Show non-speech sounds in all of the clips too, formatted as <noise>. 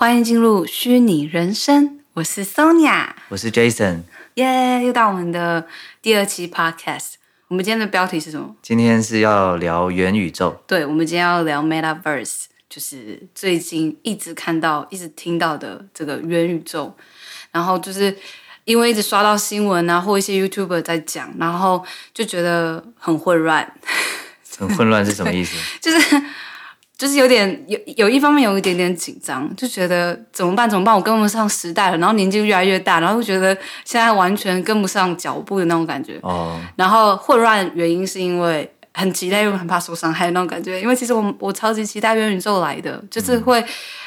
欢迎进入虚拟人生，我是 Sonia，我是 Jason，耶，yeah, 又到我们的第二期 Podcast。我们今天的标题是什么？今天是要聊元宇宙。对，我们今天要聊 Metaverse，就是最近一直看到、一直听到的这个元宇宙。然后就是因为一直刷到新闻啊，或一些 YouTuber 在讲，然后就觉得很混乱。很混乱是什么意思？<laughs> 就是。就是有点有有一方面有一点点紧张，就觉得怎么办？怎么办？我跟不上时代了，然后年纪越来越大，然后就觉得现在完全跟不上脚步的那种感觉。哦。然后混乱原因是因为很期待又很怕受伤害的那种感觉。因为其实我我超级期待元宇宙来的，就是会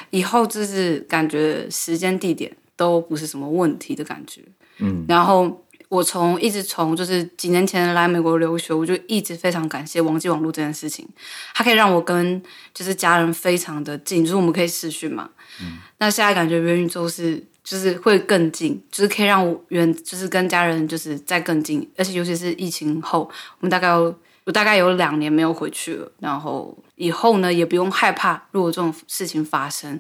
以后就是感觉时间地点都不是什么问题的感觉。嗯。然后。我从一直从就是几年前来美国留学，我就一直非常感谢网际网络这件事情，它可以让我跟就是家人非常的近，就是我们可以视讯嘛。嗯。那现在感觉元宇宙是就是会更近，就是可以让我远就是跟家人就是再更近，而且尤其是疫情后，我们大概有我大概有两年没有回去了，然后以后呢也不用害怕，如果这种事情发生。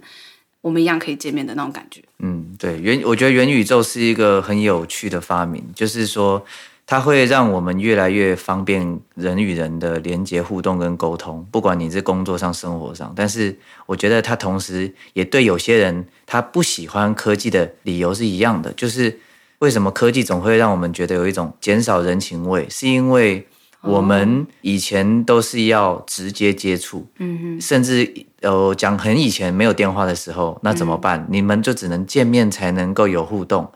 我们一样可以见面的那种感觉。嗯，对，元我觉得元宇宙是一个很有趣的发明，就是说它会让我们越来越方便人与人的连接、互动跟沟通，不管你是工作上、生活上。但是我觉得它同时也对有些人他不喜欢科技的理由是一样的，就是为什么科技总会让我们觉得有一种减少人情味，是因为。我们以前都是要直接接触，嗯哼，甚至呃讲很以前没有电话的时候，那怎么办？嗯、你们就只能见面才能够有互动，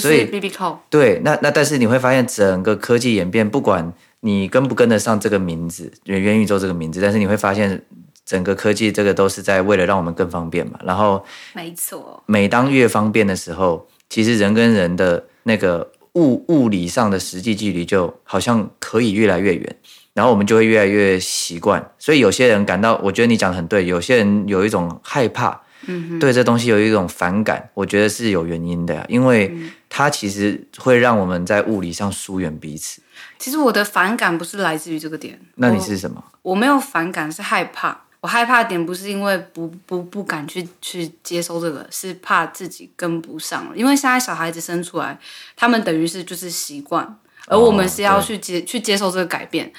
所以 BB call。对，那那但是你会发现整个科技演变，不管你跟不跟得上这个名字元元宇宙这个名字，但是你会发现整个科技这个都是在为了让我们更方便嘛。然后，没错，每当越方便的时候，其实人跟人的那个。物物理上的实际距离就好像可以越来越远，然后我们就会越来越习惯。所以有些人感到，我觉得你讲的很对，有些人有一种害怕，嗯，对这东西有一种反感，我觉得是有原因的呀，因为它其实会让我们在物理上疏远彼此。其实我的反感不是来自于这个点，那你是什么？我，我没有反感，是害怕。我害怕的点不是因为不不不敢去去接收这个，是怕自己跟不上了。因为现在小孩子生出来，他们等于是就是习惯，而我们是要去接、哦、去接受这个改变。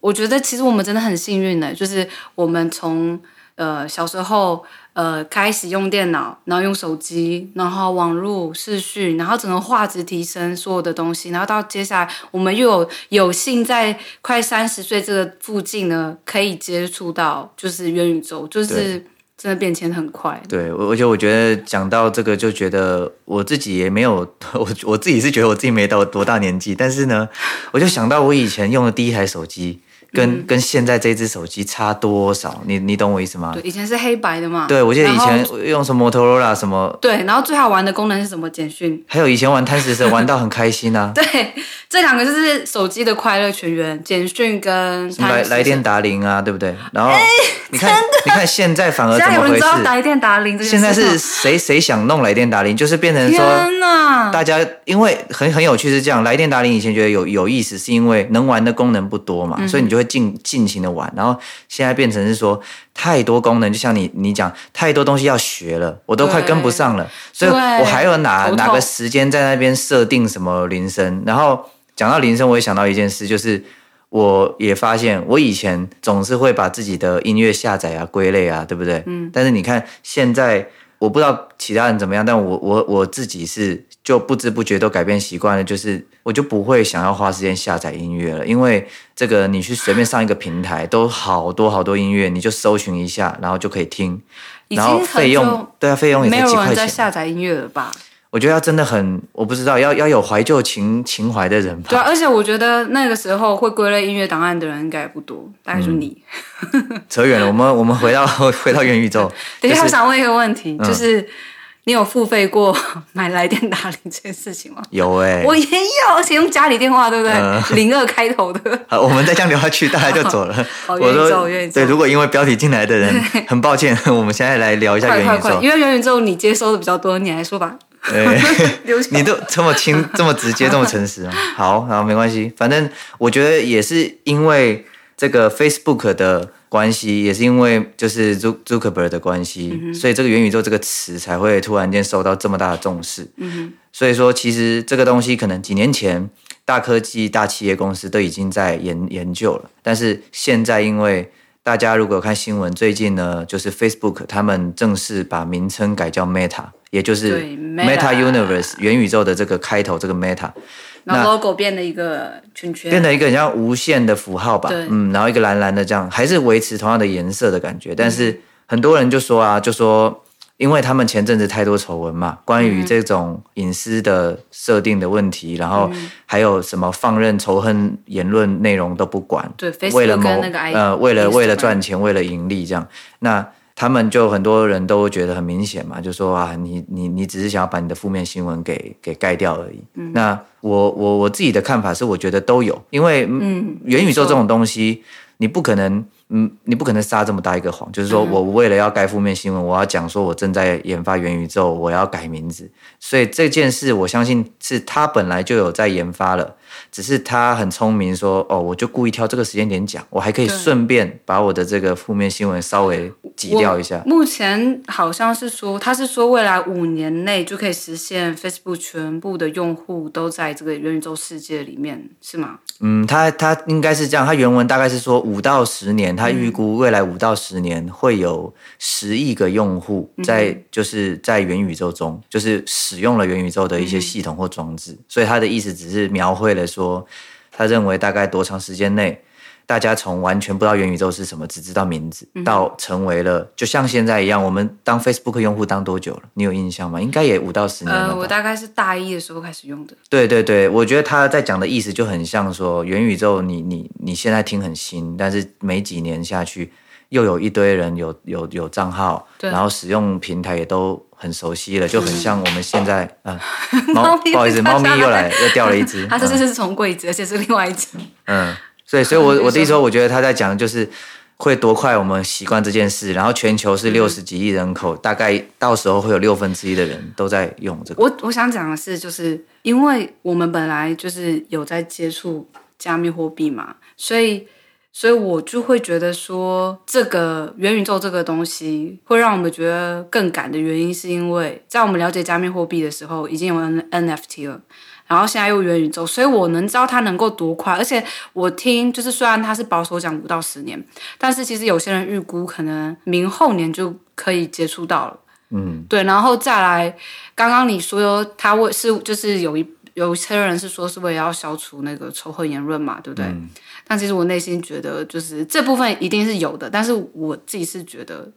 我觉得其实我们真的很幸运的，就是我们从呃小时候。呃，开始用电脑，然后用手机，然后网络视讯，然后整个画质提升，所有的东西，然后到接下来，我们又有有幸在快三十岁这个附近呢，可以接触到就是元宇宙，就是真的变迁很快。对，而且我觉得讲到这个，就觉得我自己也没有，<laughs> 我我自己是觉得我自己没到多大年纪，但是呢，我就想到我以前用的第一台手机。跟、嗯、跟现在这只手机差多少？你你懂我意思吗？对，以前是黑白的嘛。对，我记得以前用什么 Motorola 什么。对，然后最好玩的功能是什么？简讯。还有以前玩贪食蛇玩到很开心啊。<laughs> 对，这两个就是手机的快乐全员，简讯跟来来电达铃啊，对不对？然后你看，你看现在反而怎么回事？来电答铃？现在是谁谁想弄来电达铃，就是变成说，大家因为很很有趣是这样，来电达铃以前觉得有有意思，是因为能玩的功能不多嘛，嗯、所以你就会。尽尽情的玩，然后现在变成是说太多功能，就像你你讲太多东西要学了，我都快跟不上了，所以我还有哪哪个时间在那边设定什么铃声？然后讲到铃声，我也想到一件事，就是我也发现我以前总是会把自己的音乐下载啊归类啊，对不对？嗯。但是你看现在，我不知道其他人怎么样，但我我我自己是。就不知不觉都改变习惯了，就是我就不会想要花时间下载音乐了，因为这个你去随便上一个平台，都好多好多音乐，你就搜寻一下，然后就可以听，然后费用对啊，费用也才几块钱。没有人在下载音乐了吧？我觉得要真的很，我不知道要要有怀旧情情怀的人吧。对啊，而且我觉得那个时候会归类音乐档案的人应该也不多，大概就你。嗯、扯远了，我们我们回到 <laughs> 回到元宇宙。<laughs> 等一下，我想问一个问题，就是。嗯你有付费过 <laughs> 买来电打铃这件事情吗？有哎、欸，我也有，而且用家里电话，对不对？零、呃、二开头的。<laughs> 好，我们再这样聊下去，大家就走了。<laughs> 好，元宇宙，元宇宙。对，如果因为标题进来的人，很抱歉，我们现在来聊一下元宇宙。快快快，因为元宇宙你接收的比较多，你来说吧。对，你都这么轻、这么直接、这么诚实啊。好，好，没关系，反正我觉得也是因为。这个 Facebook 的关系，也是因为就是 Zuckerberg 的关系，嗯、所以这个元宇宙这个词才会突然间受到这么大的重视。嗯所以说，其实这个东西可能几年前大科技大企业公司都已经在研研究了，但是现在因为大家如果看新闻，最近呢，就是 Facebook 他们正式把名称改叫 Meta，也就是 Meta Universe 元宇宙的这个开头，这个 Meta，然后 logo 变了一个圈圈，变成一个很像无限的符号吧，嗯，然后一个蓝蓝的这样，还是维持同样的颜色的感觉，但是很多人就说啊，就说。因为他们前阵子太多丑闻嘛，关于这种隐私的设定的问题，嗯、然后还有什么放任仇恨言论内容都不管，对，为了谋呃，为了为了赚钱，为了盈利这样，那他们就很多人都觉得很明显嘛，就说啊，你你你只是想要把你的负面新闻给给盖掉而已。嗯、那我我我自己的看法是，我觉得都有，因为嗯，元宇宙这种东西，你不可能。嗯，你不可能撒这么大一个谎，就是说我为了要盖负面新闻，我要讲说我正在研发元宇宙，我要改名字。所以这件事，我相信是他本来就有在研发了，只是他很聪明说，说哦，我就故意挑这个时间点讲，我还可以顺便把我的这个负面新闻稍微挤掉一下。目前好像是说，他是说未来五年内就可以实现 Facebook 全部的用户都在这个元宇宙世界里面，是吗？嗯，他他应该是这样，他原文大概是说五到十年。他预估未来五到十年会有十亿个用户在，就是在元宇宙中，就是使用了元宇宙的一些系统或装置。所以他的意思只是描绘了说，他认为大概多长时间内，大家从完全不知道元宇宙是什么，只知道名字，到成为了就像现在一样，我们当 Facebook 用户当多久了？你有印象吗？应该也五到十年了。呃，我大概是大一的时候开始用的。对对对，我觉得他在讲的意思就很像说，元宇宙你你你现在听很新，但是没几年下去，又有一堆人有有有账号，然后使用平台也都很熟悉了，就很像我们现在 <laughs> 啊，猫不好意思，猫咪又来又掉了一只，<laughs> 它这是是从柜子，而且是另外一只，嗯。所以，所以我我的意思说，我觉得他在讲的就是会多快我们习惯这件事，然后全球是六十几亿人口，大概到时候会有六分之一的人都在用这个。我我想讲的是，就是因为我们本来就是有在接触加密货币嘛，所以，所以我就会觉得说，这个元宇宙这个东西会让我们觉得更赶的原因，是因为在我们了解加密货币的时候，已经有 N NFT 了。然后现在又元宇宙，所以我能知道它能够多快。而且我听，就是虽然它是保守讲五到十年，但是其实有些人预估可能明后年就可以接触到了。嗯，对。然后再来，刚刚你说他为是就是有一有些人是说是为了要消除那个仇恨言论嘛，对不对？嗯。但其实我内心觉得，就是这部分一定是有的，但是我自己是觉得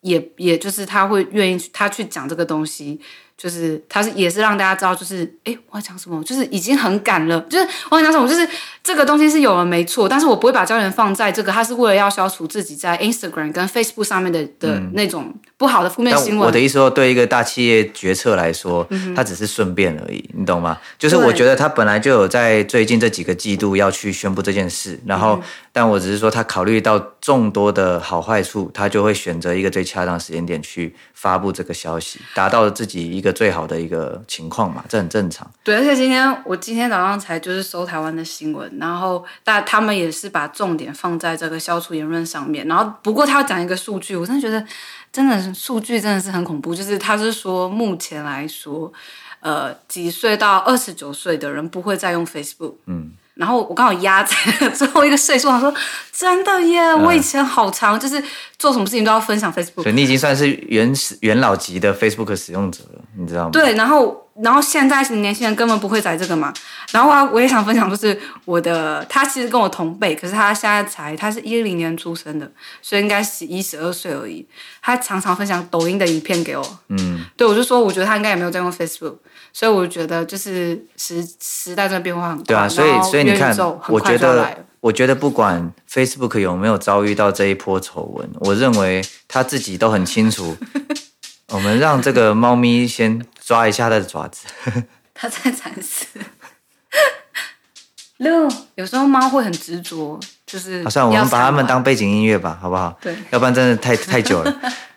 也，也也就是他会愿意他去讲这个东西。就是他是也是让大家知道，就是哎，我要讲什么，就是已经很赶了。就是我要讲什么，就是这个东西是有了没错，但是我不会把焦点放在这个，他是为了要消除自己在 Instagram 跟 Facebook 上面的的那种不好的负面新闻。我的意思说，对一个大企业决策来说，他只是顺便而已，你懂吗？就是我觉得他本来就有在最近这几个季度要去宣布这件事，然后，但我只是说他考虑到众多的好坏处，他就会选择一个最恰当的时间点去发布这个消息，达到自己一个。一个最好的一个情况嘛，这很正常。对，而且今天我今天早上才就是搜台湾的新闻，然后但他们也是把重点放在这个消除言论上面。然后不过他要讲一个数据，我真的觉得真的数据真的是很恐怖。就是他是说目前来说，呃，几岁到二十九岁的人不会再用 Facebook。嗯。然后我刚好压在最后一个岁数，我说真的耶！我以前好长，就是做什么事情都要分享 Facebook。所以你已经算是原始元老级的 Facebook 使用者了，你知道吗？对，然后然后现在是年轻人根本不会宰这个嘛。然后啊，我也想分享，就是我的他其实跟我同辈，可是他现在才他是一零年出生的，所以应该十一十二岁而已。他常常分享抖音的影片给我，嗯，对，我就说我觉得他应该也没有在用 Facebook。所以我觉得就是时时代在变化很快，对啊，所以所以你看，我觉得我觉得不管 Facebook 有没有遭遇到这一波丑闻，我认为他自己都很清楚。我们让这个猫咪先抓一下它的爪子，<laughs> 它在尝试。<laughs> 六，有时候猫会很执着，就是好，算了，我们把它们当背景音乐吧，好不好？对，要不然真的太太久了。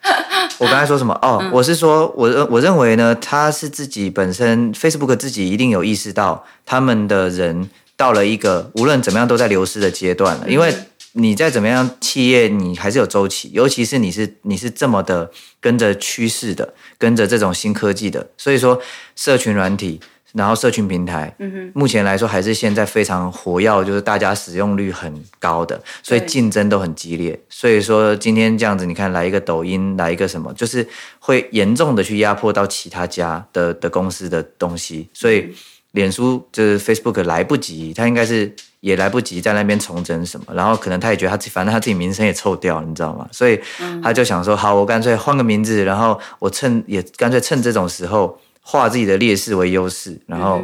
<laughs> 我刚才说什么？哦，嗯、我是说，我认我认为呢，它是自己本身，Facebook 自己一定有意识到，他们的人到了一个无论怎么样都在流失的阶段了。因为你再怎么样，企业你还是有周期，尤其是你是你是这么的跟着趋势的，跟着这种新科技的，所以说社群软体。然后社群平台，目前来说还是现在非常活跃，就是大家使用率很高的，所以竞争都很激烈。所以说今天这样子，你看来一个抖音，来一个什么，就是会严重的去压迫到其他家的的公司的东西。所以脸书就是 Facebook 来不及，他应该是也来不及在那边重整什么，然后可能他也觉得他自己反正他自己名声也臭掉，你知道吗？所以他就想说，好，我干脆换个名字，然后我趁也干脆趁这种时候。化自己的劣势为优势，然后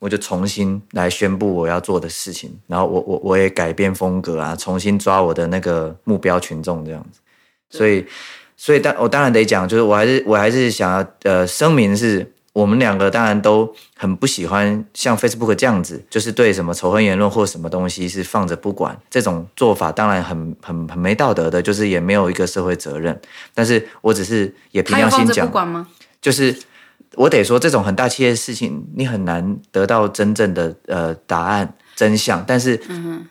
我就重新来宣布我要做的事情，然后我我我也改变风格啊，重新抓我的那个目标群众这样子。所以，所以当我当然得讲，就是我还是我还是想要呃声明是，我们两个当然都很不喜欢像 Facebook 这样子，就是对什么仇恨言论或什么东西是放着不管这种做法，当然很很很没道德的，就是也没有一个社会责任。但是我只是也凭良心讲，就是。我得说，这种很大企业的事情，你很难得到真正的呃答案真相。但是，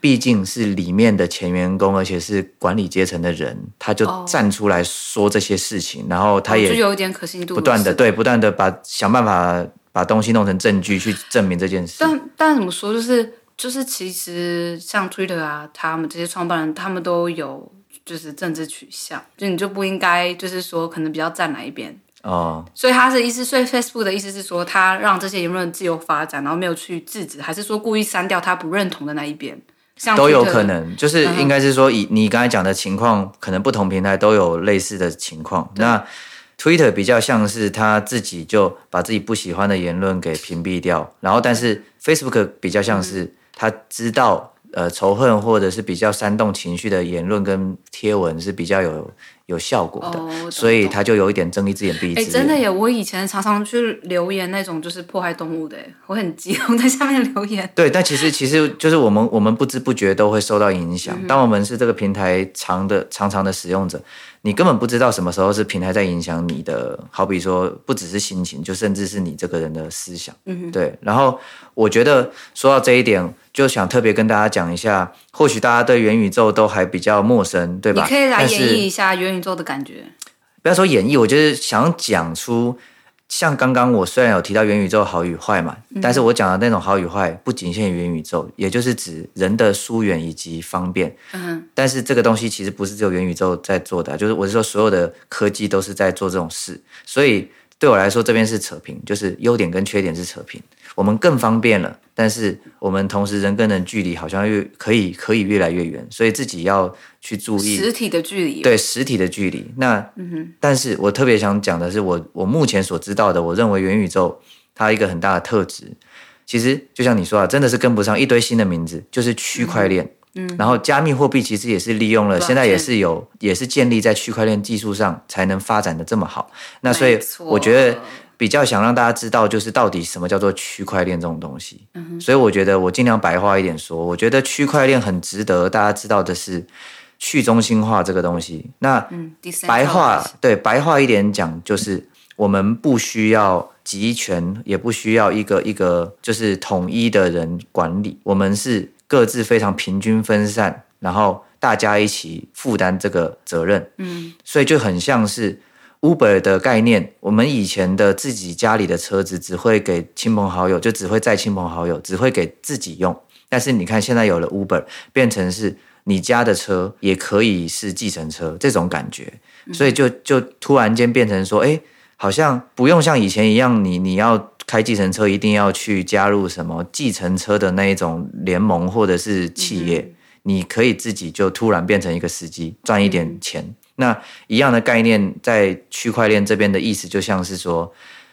毕竟是里面的前员工，而且是管理阶层的人，他就站出来说这些事情，然后他也有一点可信度，不断的对，不断的把想办法把东西弄成证据去证明这件事。但但怎么说，就是就是其实像 Twitter 啊，他们这些创办人，他们都有就是政治取向，就你就不应该就是说可能比较站哪一边。哦，所以他的意思，所以 Facebook 的意思是说，他让这些言论自由发展，然后没有去制止，还是说故意删掉他不认同的那一边？像都有可能，就是应该是说，以你刚才讲的情况，可能不同平台都有类似的情况。那 Twitter 比较像是他自己就把自己不喜欢的言论给屏蔽掉，然后但是 Facebook 比较像是他知道，呃，仇恨或者是比较煽动情绪的言论跟贴文是比较有。有效果的，哦、所以他就有一点睁一只眼闭一只眼。哎，真的耶！我以前常常去留言那种就是迫害动物的，我很激动在下面留言。对，但其实其实就是我们我们不知不觉都会受到影响。当我们是这个平台长的长长的使用者，你根本不知道什么时候是平台在影响你的。好比说，不只是心情，就甚至是你这个人的思想。嗯，对。然后我觉得说到这一点。就想特别跟大家讲一下，或许大家对元宇宙都还比较陌生，对吧？你可以来演绎一下元宇宙的感觉。不要说演绎，我就是想讲出，像刚刚我虽然有提到元宇宙好与坏嘛，嗯、但是我讲的那种好与坏不仅限于元宇宙，也就是指人的疏远以及方便。嗯，但是这个东西其实不是只有元宇宙在做的，就是我是说所有的科技都是在做这种事，所以对我来说这边是扯平，就是优点跟缺点是扯平。我们更方便了，但是我们同时人跟人距离好像越可以可以越来越远，所以自己要去注意实体的距离。对，实体的距离。那，嗯哼。但是我特别想讲的是我，我我目前所知道的，我认为元宇宙它一个很大的特质，其实就像你说啊，真的是跟不上一堆新的名字，就是区块链。嗯。然后加密货币其实也是利用了，现在也是有，也是建立在区块链技术上才能发展的这么好。那所以我觉得。比较想让大家知道，就是到底什么叫做区块链这种东西。嗯。所以我觉得我尽量白话一点说，我觉得区块链很值得大家知道的是去中心化这个东西。那白话，对，白话一点讲，就是我们不需要集权，也不需要一个一个就是统一的人管理，我们是各自非常平均分散，然后大家一起负担这个责任。嗯，所以就很像是。Uber 的概念，我们以前的自己家里的车子只会给亲朋好友，就只会载亲朋好友，只会给自己用。但是你看，现在有了 Uber，变成是你家的车也可以是计程车这种感觉，所以就就突然间变成说，哎，好像不用像以前一样，你你要开计程车一定要去加入什么计程车的那一种联盟或者是企业，你可以自己就突然变成一个司机，赚一点钱。那一样的概念，在区块链这边的意思，就像是说，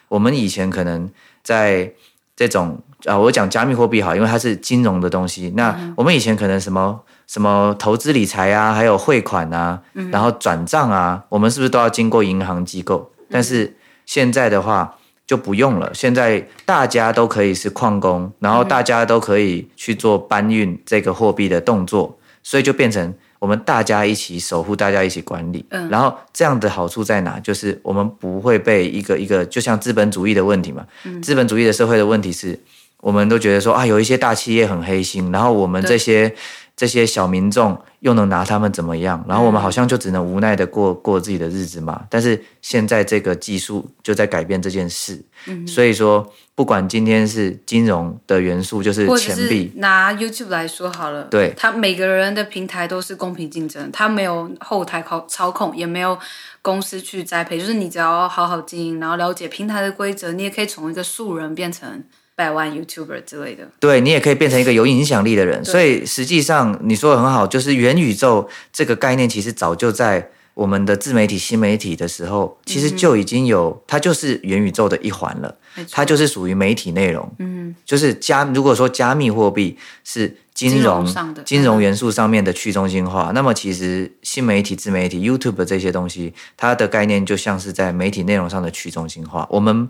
我们以前可能在这种啊，我讲加密货币好，因为它是金融的东西。那我们以前可能什么什么投资理财啊，还有汇款啊，然后转账啊，我们是不是都要经过银行机构？但是现在的话就不用了，现在大家都可以是矿工，然后大家都可以去做搬运这个货币的动作，所以就变成。我们大家一起守护，大家一起管理，嗯，然后这样的好处在哪？就是我们不会被一个一个，就像资本主义的问题嘛，嗯，资本主义的社会的问题是，我们都觉得说啊，有一些大企业很黑心，然后我们这些这些小民众又能拿他们怎么样？然后我们好像就只能无奈的过过自己的日子嘛。但是现在这个技术就在改变这件事，嗯、所以说不管今天是金融的元素，就是钱币。拿 YouTube 来说好了，对，他每个人的平台都是公平竞争，他没有后台操操控，也没有公司去栽培，就是你只要好好经营，然后了解平台的规则，你也可以从一个素人变成。百万 YouTuber 之类的，对，你也可以变成一个有影响力的人。所以实际上你说的很好，就是元宇宙这个概念，其实早就在我们的自媒体、新媒体的时候，其实就已经有，它就是元宇宙的一环了。它就是属于媒体内容。嗯，就是加，如果说加密货币是金融、金融，金融元素上面的去中心化，那么其实新媒体、自媒体、YouTube 这些东西，它的概念就像是在媒体内容上的去中心化。我们。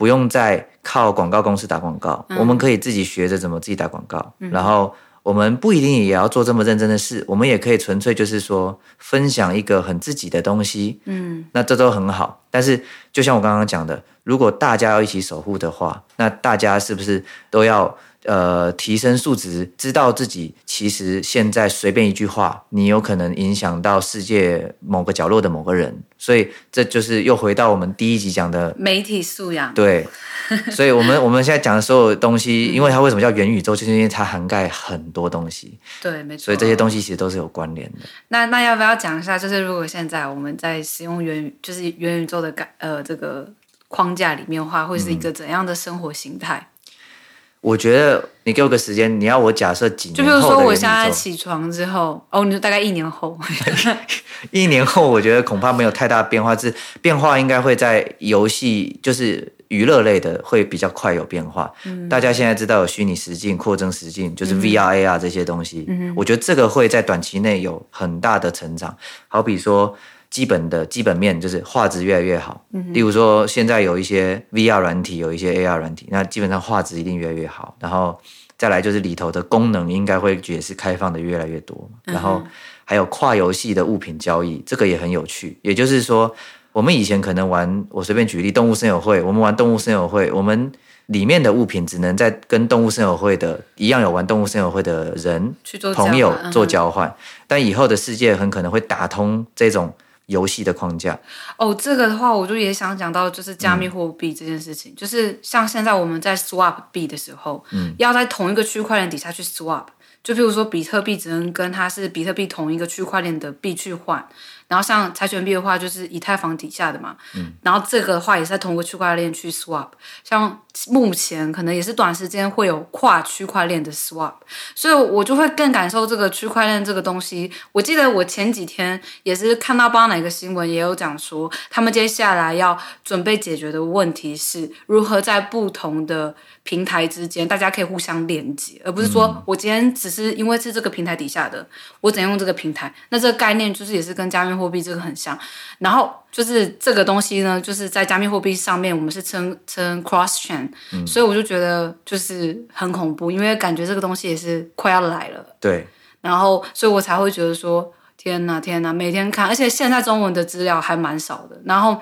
不用再靠广告公司打广告，嗯，我们可以自己学着怎么自己打广告，嗯。然后我们不一定也要做这么认真的事，我们也可以纯粹就是说分享一个很自己的东西。嗯，那这都很好。但是就像我刚刚讲的，如果大家要一起守护的话，那大家是不是都要？呃，提升素质，知道自己其实现在随便一句话，你有可能影响到世界某个角落的某个人，所以这就是又回到我们第一集讲的媒体素养。对，<laughs> 所以我们我们现在讲的所有东西，因为它为什么叫元宇宙，就是因为它涵盖很多东西。对，没错。所以这些东西其实都是有关联的。那那要不要讲一下？就是如果现在我们在使用元，就是元宇宙的概呃这个框架里面的话，会是一个怎样的生活形态？嗯我觉得你给我个时间，你要我假设几年后的，就比如说我现在起床之后，哦，你说大概一年后，<laughs> 一年后我觉得恐怕没有太大变化，是变化应该会在游戏，就是娱乐类的会比较快有变化。嗯，大家现在知道有虚拟实境、扩增实境，就是 VR、AR 这些东西，嗯，我觉得这个会在短期内有很大的成长。好比说。基本的基本面就是画质越来越好。嗯，例如说现在有一些 VR 软体，有一些 AR 软体，那基本上画质一定越来越好。然后再来就是里头的功能应该会也是开放的越来越多。然后还有跨游戏的物品交易，这个也很有趣。也就是说，我们以前可能玩，我随便举例，动物森友会，我们玩动物森友会，我们里面的物品只能在跟动物森友会的一样有玩动物森友会的人朋友做交换，但以后的世界很可能会打通这种。游戏的框架。哦，这个的话，我就也想讲到，就是加密货币这件事情，嗯，就是像现在我们在 swap 币的时候，嗯，要在同一个区块链底下去 swap，就比如说比特币只能跟它是比特币同一个区块链的币去换。然后像柴犬币的话，就是以太坊底下的嘛，嗯，然后这个的话也是在同一个区块链去 swap，像目前可能也是短时间会有跨区块链的 swap，所以我就会更感受这个区块链这个东西。我记得我前几天也是看到不知道哪个新闻也有讲说，他们接下来要准备解决的问题是如何在不同的平台之间，大家可以互相连接，而不是说我今天只是因为是这个平台底下的，我只能用这个平台。那这个概念就是也是跟加密货币这个很像。然后就是这个东西呢，就是在加密货币上面，我们是称称 cross chain，嗯，所以我就觉得就是很恐怖，因为感觉这个东西也是快要来了。对。然后，所以我才会觉得说，天哪，天哪，每天看，而且现在中文的资料还蛮少的。然后。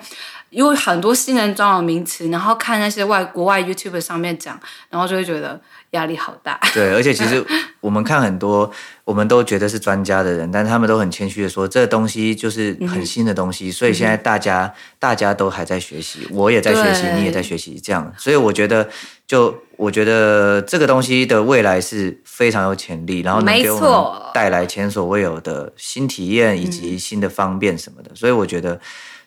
因为很多新人专有名词，然后看那些外国外 YouTube 上面讲，然后就会觉得压力好大。<laughs> 对，而且其实我们看很多，我们都觉得是专家的人，但他们都很谦虚的说，这个东西就是很新的东西，嗯、所以现在大家大家都还在学习，我也在学习，你也在学习，这样。所以我觉得，就我觉得这个东西的未来是非常有潜力，然后能给我们带来前所未有的新体验以及新的方便什么的。所以我觉得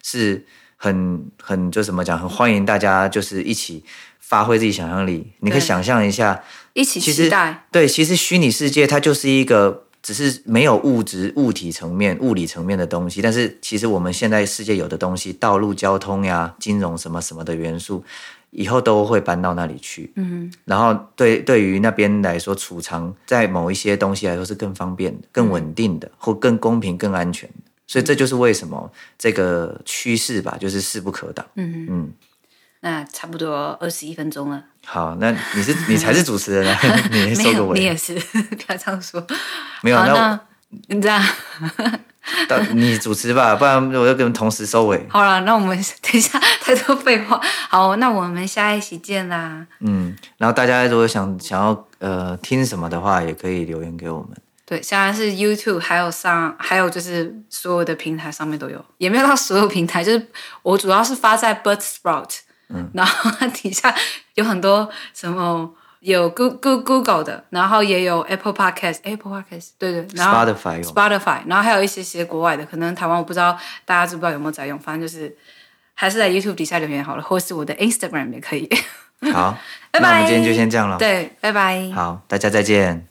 是。很很就怎么讲，很欢迎大家就是一起发挥自己想象力。你可以想象一下，一起期待。对，其实虚拟世界它就是一个只是没有物质物体层面、物理层面的东西，但是其实我们现在世界有的东西，道路交通呀、金融什么什么的元素，以后都会搬到那里去。嗯，然后对对于那边来说，储藏在某一些东西来说是更方便的、更稳定的，或更公平、更安全的。所以这就是为什么这个趋势吧，就是势不可挡。嗯嗯，那差不多二十一分钟了。好，那你是你才是主持人啊，<laughs> 你收个尾。你也是，<laughs> 不要这样说。没有，那你这样，<laughs> 你主持吧，不然我就跟们同时收尾。好了，那我们等一下太多废话。好，那我们下一期见啦。嗯，然后大家如果想想要呃听什么的话，也可以留言给我们。对，现在是 YouTube，还有上，还有就是所有的平台上面都有，也没有到所有平台，就是我主要是发在 Buzzsprout，嗯，然后它底下有很多什么有 Google Google 的，然后也有 Apple Podcast，Apple Podcast，对对，然后 Spotify Spotify，然后还有一些些国外的，可能台湾我不知道大家知不知道有没有在用，反正就是还是在 YouTube 底下留言好了，或是我的 Instagram 也可以。好，<laughs> 拜拜。那我们今天就先这样了。对，拜拜。好，大家再见。